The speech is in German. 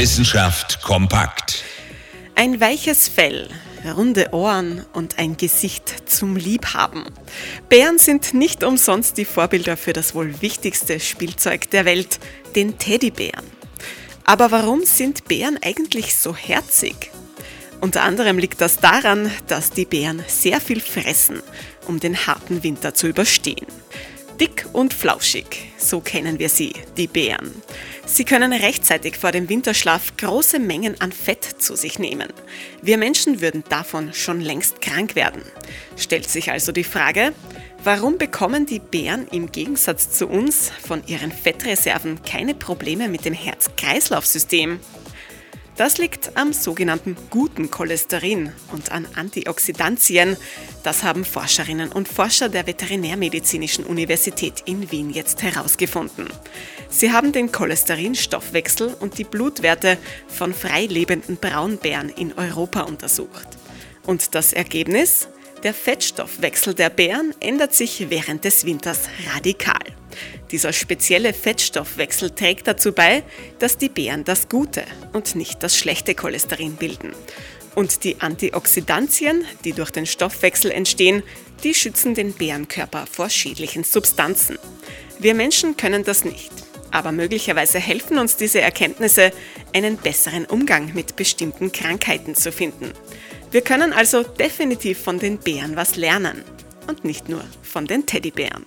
Wissenschaft kompakt. Ein weiches Fell, runde Ohren und ein Gesicht zum Liebhaben. Bären sind nicht umsonst die Vorbilder für das wohl wichtigste Spielzeug der Welt, den Teddybären. Aber warum sind Bären eigentlich so herzig? Unter anderem liegt das daran, dass die Bären sehr viel fressen, um den harten Winter zu überstehen. Dick und flauschig, so kennen wir sie, die Bären. Sie können rechtzeitig vor dem Winterschlaf große Mengen an Fett zu sich nehmen. Wir Menschen würden davon schon längst krank werden. Stellt sich also die Frage, warum bekommen die Bären im Gegensatz zu uns von ihren Fettreserven keine Probleme mit dem Herz-Kreislauf-System? Das liegt am sogenannten guten Cholesterin und an Antioxidantien. Das haben Forscherinnen und Forscher der Veterinärmedizinischen Universität in Wien jetzt herausgefunden. Sie haben den Cholesterinstoffwechsel und die Blutwerte von freilebenden Braunbären in Europa untersucht. Und das Ergebnis? Der Fettstoffwechsel der Bären ändert sich während des Winters radikal. Dieser spezielle Fettstoffwechsel trägt dazu bei, dass die Beeren das gute und nicht das schlechte Cholesterin bilden. Und die Antioxidantien, die durch den Stoffwechsel entstehen, die schützen den Bärenkörper vor schädlichen Substanzen. Wir Menschen können das nicht. Aber möglicherweise helfen uns diese Erkenntnisse, einen besseren Umgang mit bestimmten Krankheiten zu finden. Wir können also definitiv von den Bären was lernen. Und nicht nur von den Teddybären.